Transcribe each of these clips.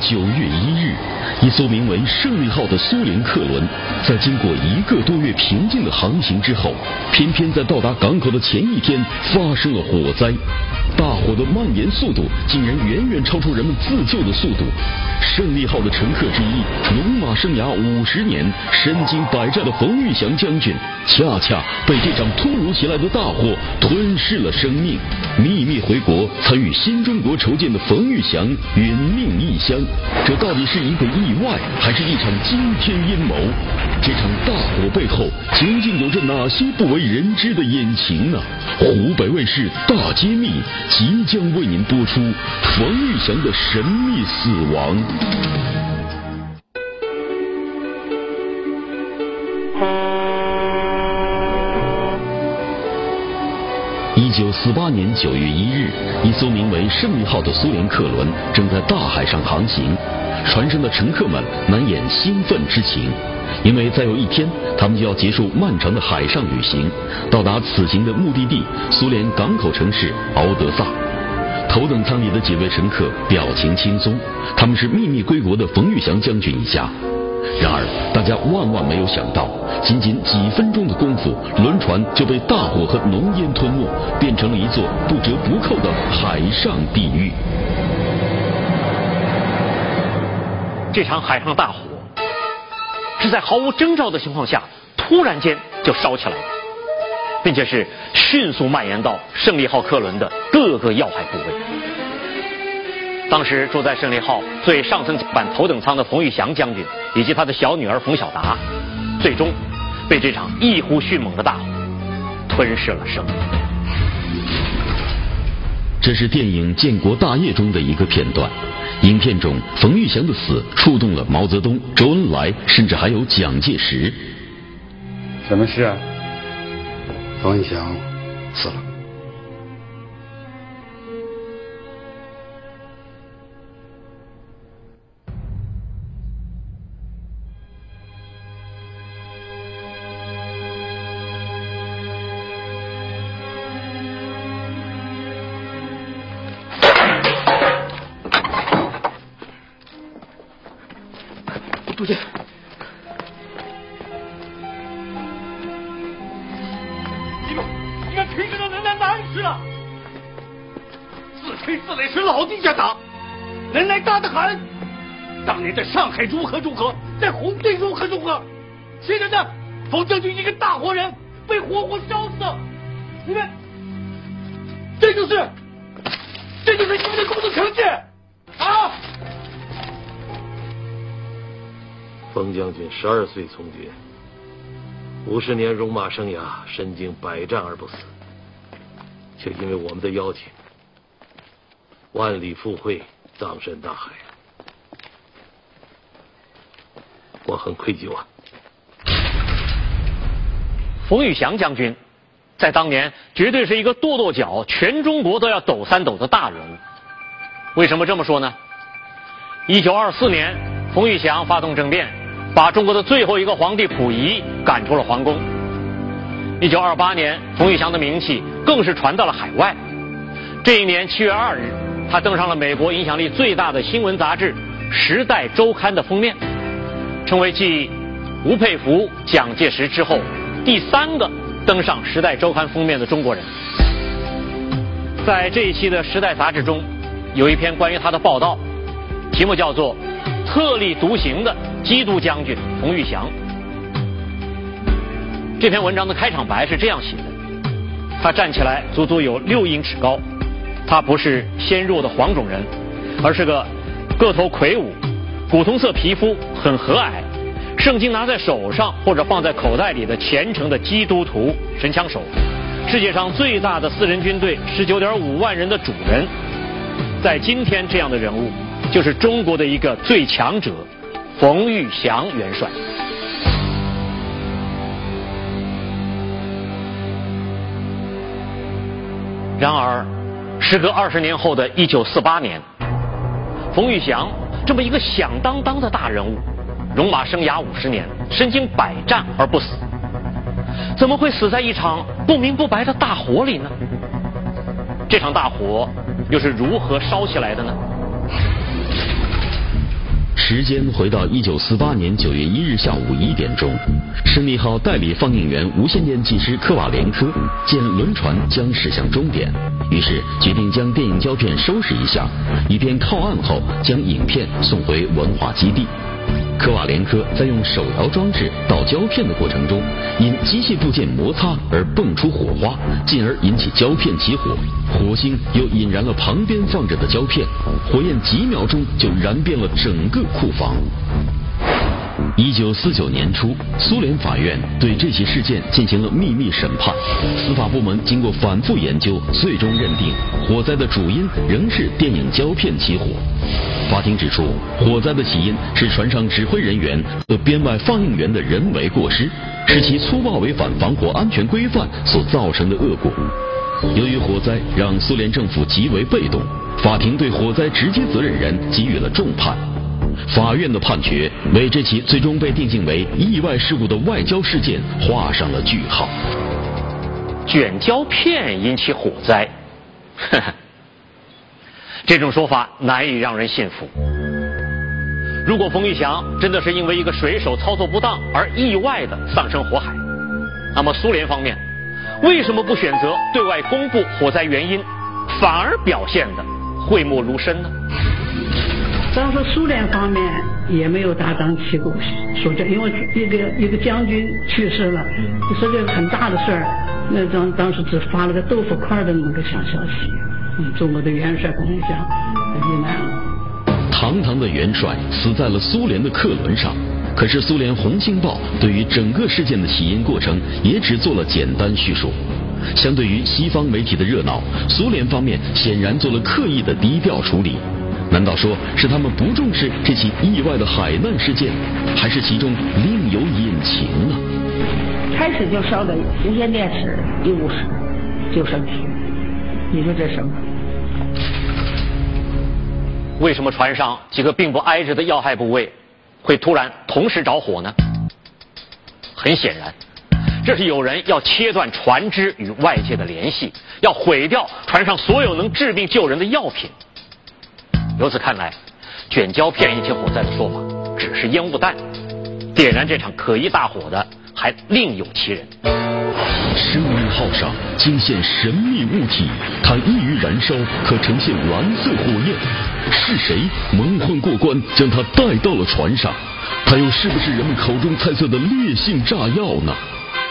九月一日，一艘名为“胜利号”的苏联客轮，在经过一个多月平静的航行之后，偏偏在到达港口的前一天发生了火灾。大火的蔓延速度竟然远远超出人们自救的速度。胜利号的乘客之一，戎马生涯五十年、身经百战的冯玉祥将军，恰恰被这场突如其来的大火吞噬了生命。秘密回国参与新中国筹建的冯玉祥殒命异乡，这到底是一个意外，还是一场惊天阴谋？这场大火背后究竟有着哪些不为人知的隐情呢？湖北卫视大揭秘。即将为您播出冯玉祥的神秘死亡。九四八年九月一日，一艘名为“胜利号”的苏联客轮正在大海上航行，船上的乘客们难掩兴奋之情。因为再有一天，他们就要结束漫长的海上旅行，到达此行的目的地——苏联港口城市敖德萨。头等舱里的几位乘客表情轻松，他们是秘密归国的冯玉祥将军一家。然而，大家万万没有想到，仅仅几分钟的功夫，轮船就被大火和浓烟吞没，变成了一座不折不扣的海上地狱。这场海上大火。是在毫无征兆的情况下，突然间就烧起来了，并且是迅速蔓延到胜利号客轮的各个要害部位。当时住在胜利号最上层板头等舱的冯玉祥将军以及他的小女儿冯小达，最终被这场异乎迅猛的大火吞噬了生命。这是电影《建国大业》中的一个片段。影片中，冯玉祥的死触动了毛泽东、周恩来，甚至还有蒋介石。什么事啊？冯玉祥死了。大的很，当年在上海如何如何，在红队如何如何？现在呢，冯将军一个大活人被活活烧死，你们，这就是，这就是你们的工作成绩啊！冯将军十二岁从军，五十年戎马生涯，身经百战而不死，却因为我们的邀请，万里赴会，葬身大海。我很愧疚啊！冯玉祥将军在当年绝对是一个跺跺脚，全中国都要抖三抖的大人物。为什么这么说呢？一九二四年，冯玉祥发动政变，把中国的最后一个皇帝溥仪赶出了皇宫。一九二八年，冯玉祥的名气更是传到了海外。这一年七月二日，他登上了美国影响力最大的新闻杂志《时代周刊》的封面。成为继吴佩孚、蒋介石之后第三个登上《时代周刊》封面的中国人。在这一期的《时代》杂志中，有一篇关于他的报道，题目叫做《特立独行的基督将军冯玉祥》。这篇文章的开场白是这样写的：他站起来足足有六英尺高，他不是纤弱的黄种人，而是个个头魁梧。古铜色皮肤很和蔼，圣经拿在手上或者放在口袋里的虔诚的基督徒神枪手，世界上最大的私人军队十九点五万人的主人，在今天这样的人物就是中国的一个最强者冯玉祥元帅。然而，时隔二十年后的一九四八年，冯玉祥。这么一个响当当的大人物，戎马生涯五十年，身经百战而不死，怎么会死在一场不明不白的大火里呢？这场大火又是如何烧起来的呢？时间回到一九四八年九月一日下午一点钟，胜利号代理放映员无线电技师科瓦连科见轮船将驶向终点，于是决定将电影胶片收拾一下，以便靠岸后将影片送回文化基地。科瓦连科在用手摇装置倒胶片的过程中，因机械部件摩擦而迸出火花，进而引起胶片起火。火星又引燃了旁边放着的胶片，火焰几秒钟就燃遍了整个库房。一九四九年初，苏联法院对这起事件进行了秘密审判。司法部门经过反复研究，最终认定火灾的主因仍是电影胶片起火。法庭指出，火灾的起因是船上指挥人员和编外放映员的人为过失，是其粗暴违反防火安全规范所造成的恶果。由于火灾让苏联政府极为被动，法庭对火灾直接责任人给予了重判。法院的判决为这起最终被定性为意外事故的外交事件画上了句号。卷胶片引起火灾，呵呵，这种说法难以让人信服。如果冯玉祥真的是因为一个水手操作不当而意外的丧生火海，那么苏联方面为什么不选择对外公布火灾原因，反而表现的讳莫如深呢？当时苏联方面也没有大张旗鼓说这，因为一个一个将军去世了，你说这个很大的事儿，那当当时只发了个豆腐块的那么个小消息，嗯，中国的元帅冯玉祥遇难了。堂堂的元帅死在了苏联的客轮上，可是苏联《红星报》对于整个事件的起因过程也只做了简单叙述。相对于西方媒体的热闹，苏联方面显然做了刻意的低调处理。难道说是他们不重视这起意外的海难事件，还是其中另有隐情呢？开始就烧的无线电室医务室救生艇，你说这什么？为什么船上几个并不挨着的要害部位会突然同时着火呢？很显然，这是有人要切断船只与外界的联系，要毁掉船上所有能治病救人的药品。由此看来，卷胶片引起火灾的说法只是烟雾弹，点燃这场可疑大火的还另有其人。生命号上惊现神秘物体，它易于燃烧，可呈现蓝色火焰。是谁蒙混过关，将它带到了船上？它又是不是人们口中猜测的烈性炸药呢？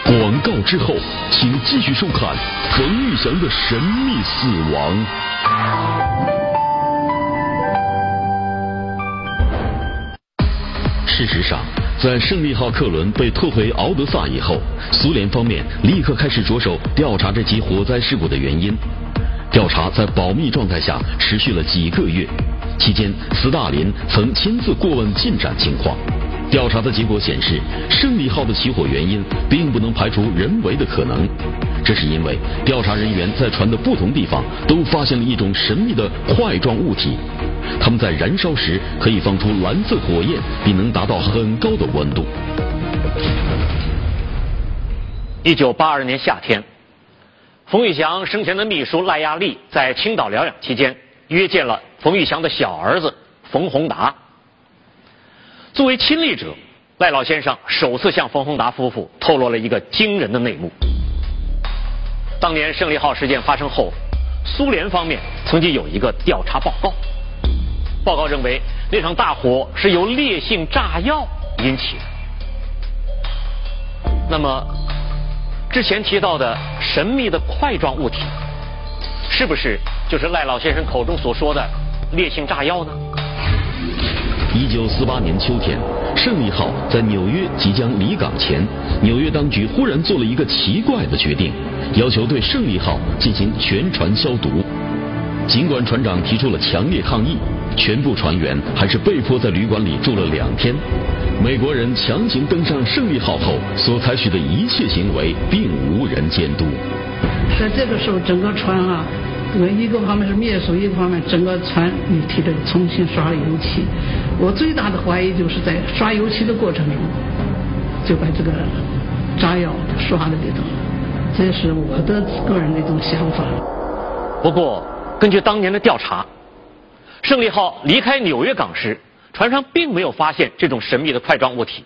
广告之后，请继续收看冯玉祥的神秘死亡。事实上，在胜利号客轮被拖回敖德萨以后，苏联方面立刻开始着手调查这起火灾事故的原因。调查在保密状态下持续了几个月，期间斯大林曾亲自过问进展情况。调查的结果显示，胜利号的起火原因并不能排除人为的可能，这是因为调查人员在船的不同地方都发现了一种神秘的块状物体。它们在燃烧时可以放出蓝色火焰，并能达到很高的温度。一九八二年夏天，冯玉祥生前的秘书赖亚丽在青岛疗养期间，约见了冯玉祥的小儿子冯宏达。作为亲历者，赖老先生首次向冯宏达夫妇透露了一个惊人的内幕：当年胜利号事件发生后，苏联方面曾经有一个调查报告。报告认为，那场大火是由烈性炸药引起的。那么，之前提到的神秘的块状物体，是不是就是赖老先生口中所说的烈性炸药呢？一九四八年秋天，胜利号在纽约即将离港前，纽约当局忽然做了一个奇怪的决定，要求对胜利号进行全船消毒。尽管船长提出了强烈抗议。全部船员还是被迫在旅馆里住了两天。美国人强行登上胜利号后所采取的一切行为，并无人监督。在这个时候，整个船啊，一个方面是灭鼠，一个方面整个船你提的重新刷油漆。我最大的怀疑就是在刷油漆的过程中，就把这个炸药刷在里头了。这是我的个人的一种想法。不过，根据当年的调查。胜利号离开纽约港时，船上并没有发现这种神秘的块状物体，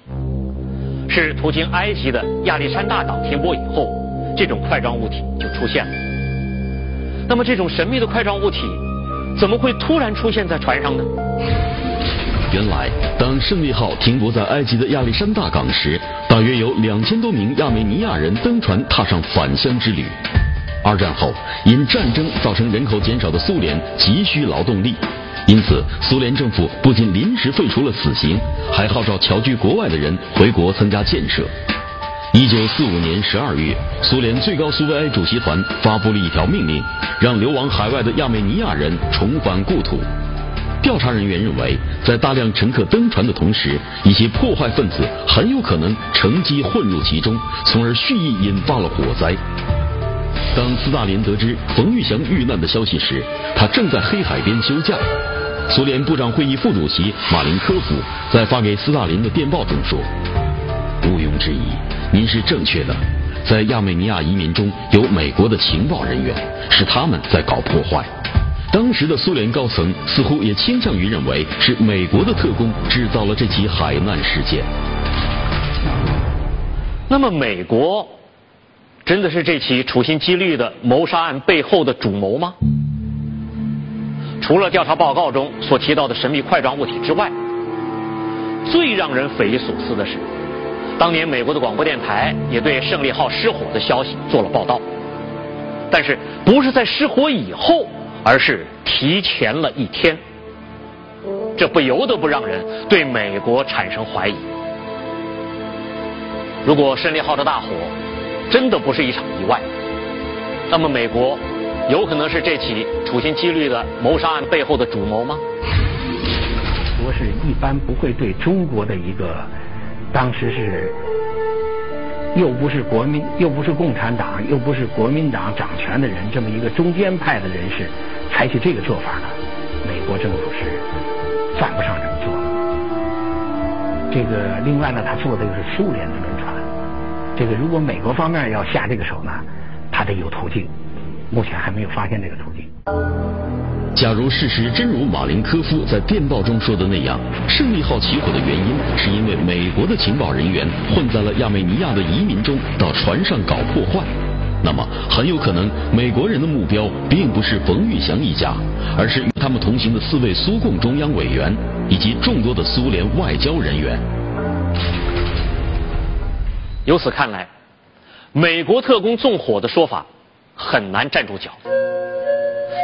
是途经埃及的亚历山大港停泊以后，这种块状物体就出现了。那么这种神秘的块状物体怎么会突然出现在船上呢？原来，当胜利号停泊在埃及的亚历山大港时，大约有两千多名亚美尼亚人登船踏上返乡之旅。二战后，因战争造成人口减少的苏联急需劳动力，因此苏联政府不仅临时废除了死刑，还号召侨居国外的人回国参加建设。一九四五年十二月，苏联最高苏维埃主席团发布了一条命令，让流亡海外的亚美尼亚人重返故土。调查人员认为，在大量乘客登船的同时，一些破坏分子很有可能乘机混入其中，从而蓄意引发了火灾。当斯大林得知冯玉祥遇难的消息时，他正在黑海边休假。苏联部长会议副主席马林科夫在发给斯大林的电报中说：“毋庸置疑，您是正确的。在亚美尼亚移民中有美国的情报人员，是他们在搞破坏。当时的苏联高层似乎也倾向于认为是美国的特工制造了这起海难事件。那么，美国？”真的是这起处心积虑的谋杀案背后的主谋吗？除了调查报告中所提到的神秘块状物体之外，最让人匪夷所思的是，当年美国的广播电台也对胜利号失火的消息做了报道，但是不是在失火以后，而是提前了一天，这不由得不让人对美国产生怀疑。如果胜利号的大火，真的不是一场意外，那么美国有可能是这起处心积虑的谋杀案背后的主谋吗？国是一般不会对中国的一个当时是又不是国民又不是共产党又不是国民党掌权的人这么一个中间派的人士采取这个做法呢？美国政府是犯不上这么做。这个另外呢，他做的又是苏联的轮船。这个如果美国方面要下这个手呢，他得有途径，目前还没有发现这个途径。假如事实真如马林科夫在电报中说的那样，胜利号起火的原因是因为美国的情报人员混在了亚美尼亚的移民中，到船上搞破坏，那么很有可能美国人的目标并不是冯玉祥一家，而是与他们同行的四位苏共中央委员以及众多的苏联外交人员。由此看来，美国特工纵火的说法很难站住脚，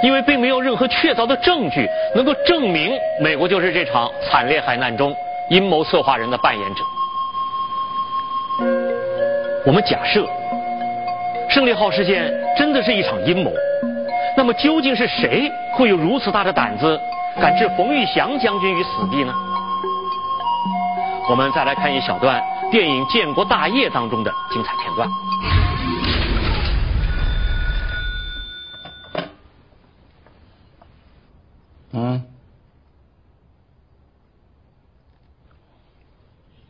因为并没有任何确凿的证据能够证明美国就是这场惨烈海难中阴谋策划人的扮演者。我们假设胜利号事件真的是一场阴谋，那么究竟是谁会有如此大的胆子，敢置冯玉祥将军于死地呢？我们再来看一小段。电影《建国大业》当中的精彩片段。嗯，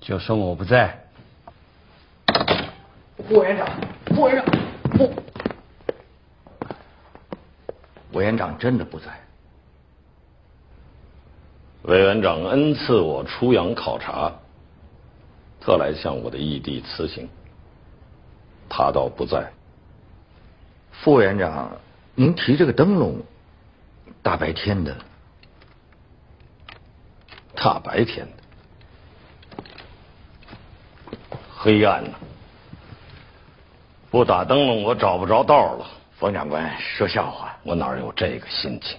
就说我不在。副委员长，副委员长，副委员长真的不在。委员长恩赐我出洋考察。特来向我的义弟辞行，他倒不在。副委员长，您提这个灯笼，大白天的，大白天的，黑暗呢？不打灯笼，我找不着道了。冯长官说笑话，我哪有这个心情？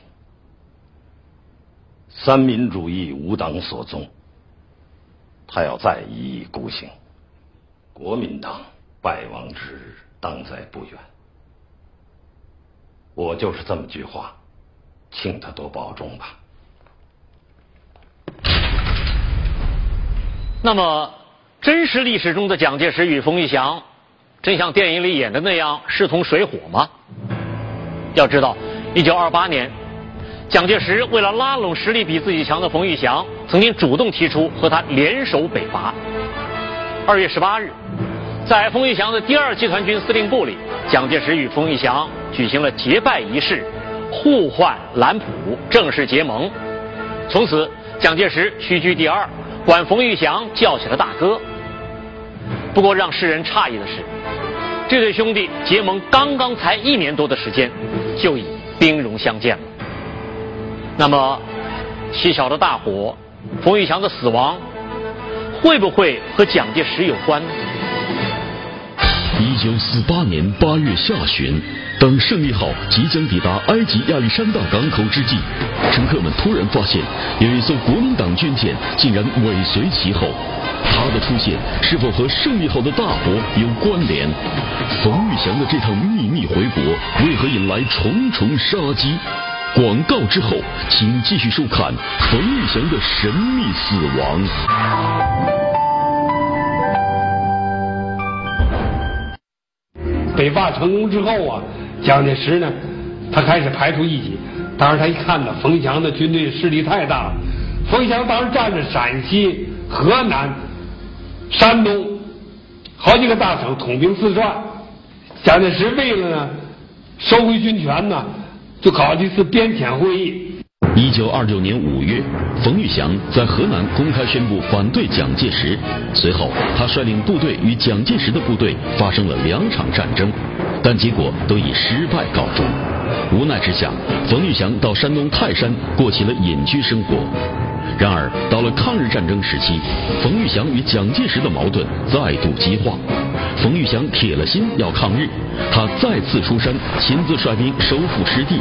三民主义无党所宗。他要再一意孤行，国民党败亡之日当在不远。我就是这么句话，请他多保重吧。那么，真实历史中的蒋介石与冯玉祥，真像电影里演的那样势同水火吗？要知道，一九二八年。蒋介石为了拉拢实力比自己强的冯玉祥，曾经主动提出和他联手北伐。二月十八日，在冯玉祥的第二集团军司令部里，蒋介石与冯玉祥举行了结拜仪式，互换蓝谱，正式结盟。从此，蒋介石屈居第二，管冯玉祥叫起了大哥。不过让世人诧异的是，这对兄弟结盟刚刚才一年多的时间，就已兵戎相见了。那么，细小的大火，冯玉祥的死亡，会不会和蒋介石有关呢？一九四八年八月下旬，当胜利号即将抵达埃及亚历山大港口之际，乘客们突然发现有一艘国民党军舰竟然尾随其后。它的出现是否和胜利号的大火有关联？冯玉祥的这趟秘密回国为何引来重重杀机？广告之后，请继续收看冯玉祥的神秘死亡。北伐成功之后啊，蒋介石呢，他开始排除异己。当时他一看呢，冯玉祥的军队势力太大了。冯玉祥当时占着陕西、河南、山东好几个大省，统兵四川。蒋介石为了呢收回军权呢，就搞了一次边遣会议。一九二六年五月，冯玉祥在河南公开宣布反对蒋介石。随后，他率领部队与蒋介石的部队发生了两场战争，但结果都以失败告终。无奈之下，冯玉祥到山东泰山过起了隐居生活。然而，到了抗日战争时期，冯玉祥与蒋介石的矛盾再度激化。冯玉祥铁了心要抗日，他再次出山，亲自率兵收复失地。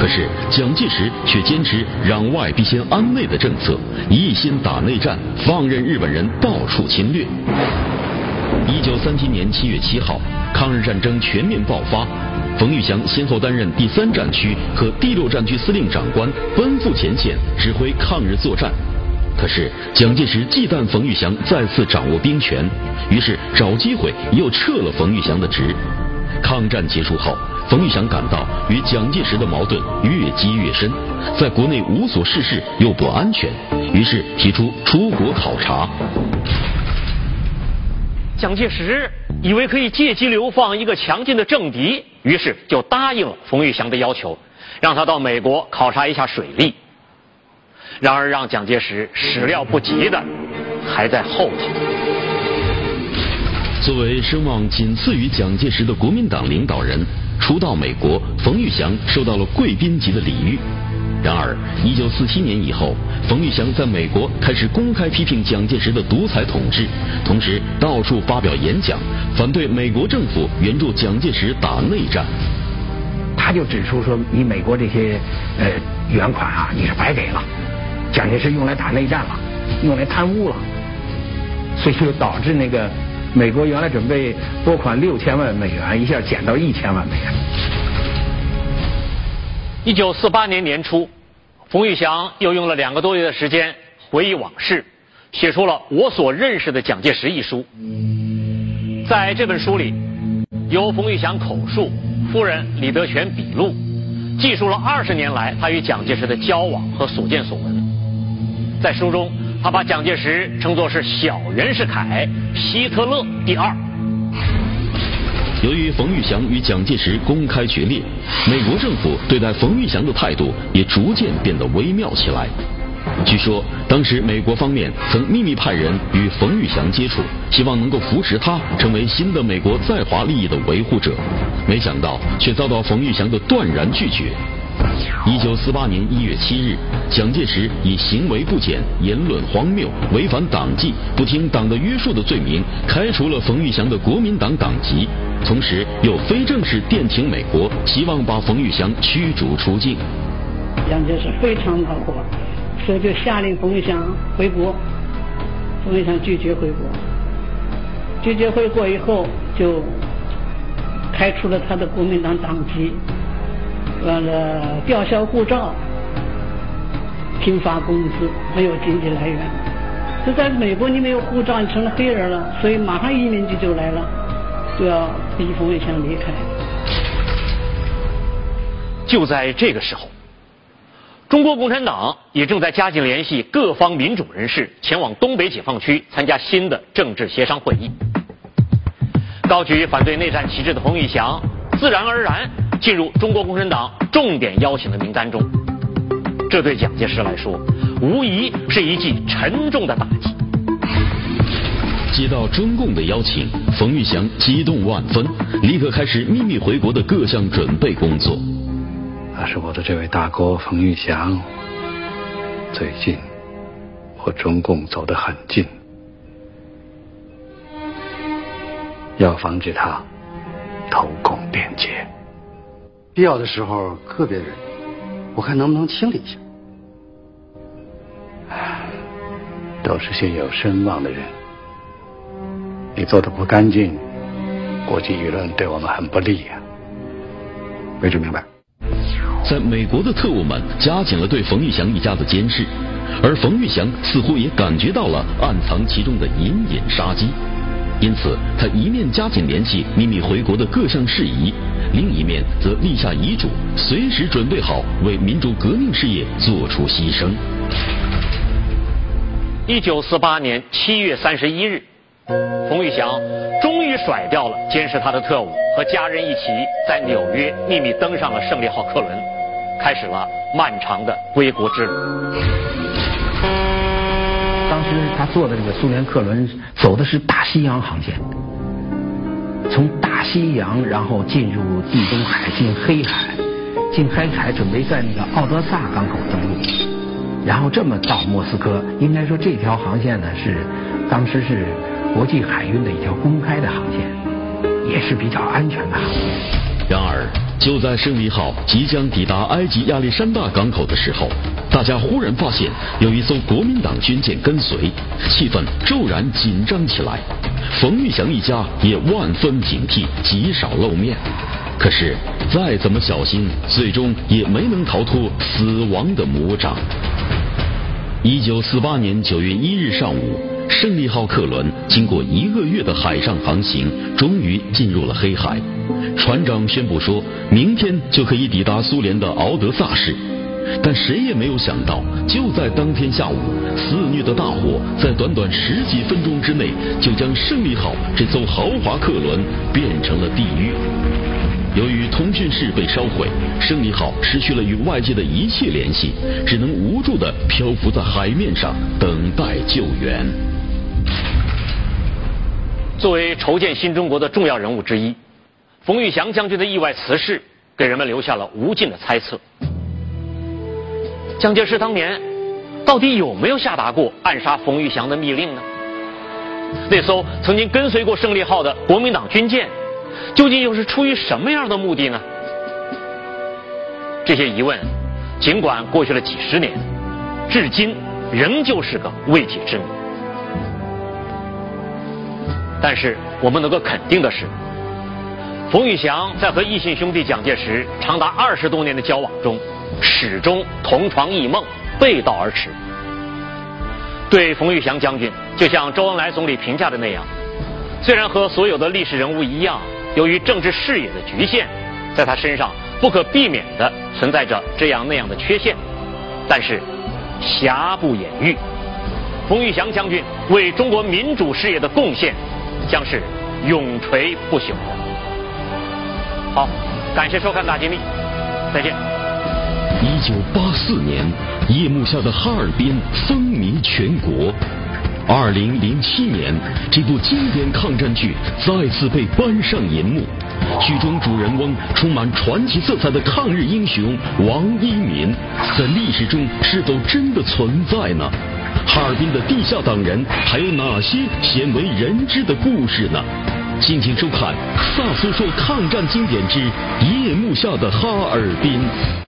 可是蒋介石却坚持攘外必先安内的政策，一心打内战，放任日本人到处侵略。一九三七年七月七号，抗日战争全面爆发，冯玉祥先后担任第三战区和第六战区司令长官，奔赴前线指挥抗日作战。可是蒋介石忌惮冯玉祥再次掌握兵权，于是找机会又撤了冯玉祥的职。抗战结束后。冯玉祥感到与蒋介石的矛盾越积越深，在国内无所事事又不安全，于是提出出国考察。蒋介石以为可以借机流放一个强劲的政敌，于是就答应了冯玉祥的要求，让他到美国考察一下水利。然而，让蒋介石始料不及的还在后头。作为声望仅次于蒋介石的国民党领导人，初到美国，冯玉祥受到了贵宾级的礼遇。然而，一九四七年以后，冯玉祥在美国开始公开批评蒋介石的独裁统治，同时到处发表演讲，反对美国政府援助蒋介石打内战。他就指出说：“你美国这些呃援款啊，你是白给了，蒋介石用来打内战了，用来贪污了，所以就导致那个。”美国原来准备拨款六千万美元，一下减到一千万美元。一九四八年年初，冯玉祥又用了两个多月的时间回忆往事，写出了《我所认识的蒋介石》一书。在这本书里，由冯玉祥口述，夫人李德全笔录，记述了二十年来他与蒋介石的交往和所见所闻。在书中。他把蒋介石称作是小袁世凯，希特勒第二。由于冯玉祥与蒋介石公开决裂，美国政府对待冯玉祥的态度也逐渐变得微妙起来。据说，当时美国方面曾秘密派人与冯玉祥接触，希望能够扶持他成为新的美国在华利益的维护者，没想到却遭到冯玉祥的断然拒绝。一九四八年一月七日，蒋介石以行为不检、言论荒谬、违反党纪、不听党的约束的罪名，开除了冯玉祥的国民党党籍，同时又非正式电请美国，希望把冯玉祥驱逐出境。蒋介石非常恼火，所以就下令冯玉祥回国。冯玉祥拒绝回国，拒绝回国以后，就开除了他的国民党党籍。完了，吊销护照，停发工资，没有经济来源。就在美国，你没有护照，你成了黑人了，所以马上移民局就来了，就要逼冯玉祥离开。就在这个时候，中国共产党也正在加紧联系各方民主人士，前往东北解放区参加新的政治协商会议。高举反对内战旗帜的冯玉祥，自然而然。进入中国共产党重点邀请的名单中，这对蒋介石来说，无疑是一记沉重的打击。接到中共的邀请，冯玉祥激动万分，立刻开始秘密回国的各项准备工作。那是我的这位大哥冯玉祥，最近和中共走得很近，要防止他投共变节，必要的时候个别人，我看能不能清理一下。都是些有声望的人。你做的不干净，国际舆论对我们很不利呀。位置明白？在美国的特务们加紧了对冯玉祥一家的监视，而冯玉祥似乎也感觉到了暗藏其中的隐隐杀机，因此他一面加紧联系秘密回国的各项事宜，另一面则立下遗嘱，随时准备好为民主革命事业做出牺牲。一九四八年七月三十一日。冯玉祥终于甩掉了监视他的特务，和家人一起在纽约秘密登上了胜利号客轮，开始了漫长的归国之旅。当时他坐的这个苏联客轮走的是大西洋航线，从大西洋然后进入地中海，进黑海，进黑海准备在那个奥德萨港口登陆，然后这么到莫斯科。应该说这条航线呢是当时是。国际海运的一条公开的航线，也是比较安全的航线。然而，就在胜利号即将抵达埃及亚历山大港口的时候，大家忽然发现有一艘国民党军舰跟随，气氛骤然紧张起来。冯玉祥一家也万分警惕，极少露面。可是，再怎么小心，最终也没能逃脱死亡的魔掌。一九四八年九月一日上午。胜利号客轮经过一个月的海上航行，终于进入了黑海。船长宣布说，明天就可以抵达苏联的敖德萨市。但谁也没有想到，就在当天下午，肆虐的大火在短短十几分钟之内，就将胜利号这艘豪华客轮变成了地狱。由于通讯室被烧毁，胜利号失去了与外界的一切联系，只能无助地漂浮在海面上，等待救援。作为筹建新中国的重要人物之一，冯玉祥将军的意外辞世，给人们留下了无尽的猜测。蒋介石当年到底有没有下达过暗杀冯玉祥的密令呢？那艘曾经跟随过胜利号的国民党军舰，究竟又是出于什么样的目的呢？这些疑问，尽管过去了几十年，至今仍旧是个未解之谜。但是我们能够肯定的是，冯玉祥在和异姓兄弟蒋介石长达二十多年的交往中，始终同床异梦，背道而驰。对冯玉祥将军，就像周恩来总理评价的那样，虽然和所有的历史人物一样，由于政治视野的局限，在他身上不可避免的存在着这样那样的缺陷，但是瑕不掩瑜，冯玉祥将军为中国民主事业的贡献。将是永垂不朽的。好，感谢收看《大揭秘》，再见。一九八四年，夜幕下的哈尔滨风靡全国。二零零七年，这部经典抗战剧再次被搬上银幕。剧中主人翁充满传奇色彩的抗日英雄王一民，在历史中是否真的存在呢？哈尔滨的地下党人还有哪些鲜为人知的故事呢？敬请收看《萨苏说抗战经典之夜幕下的哈尔滨》。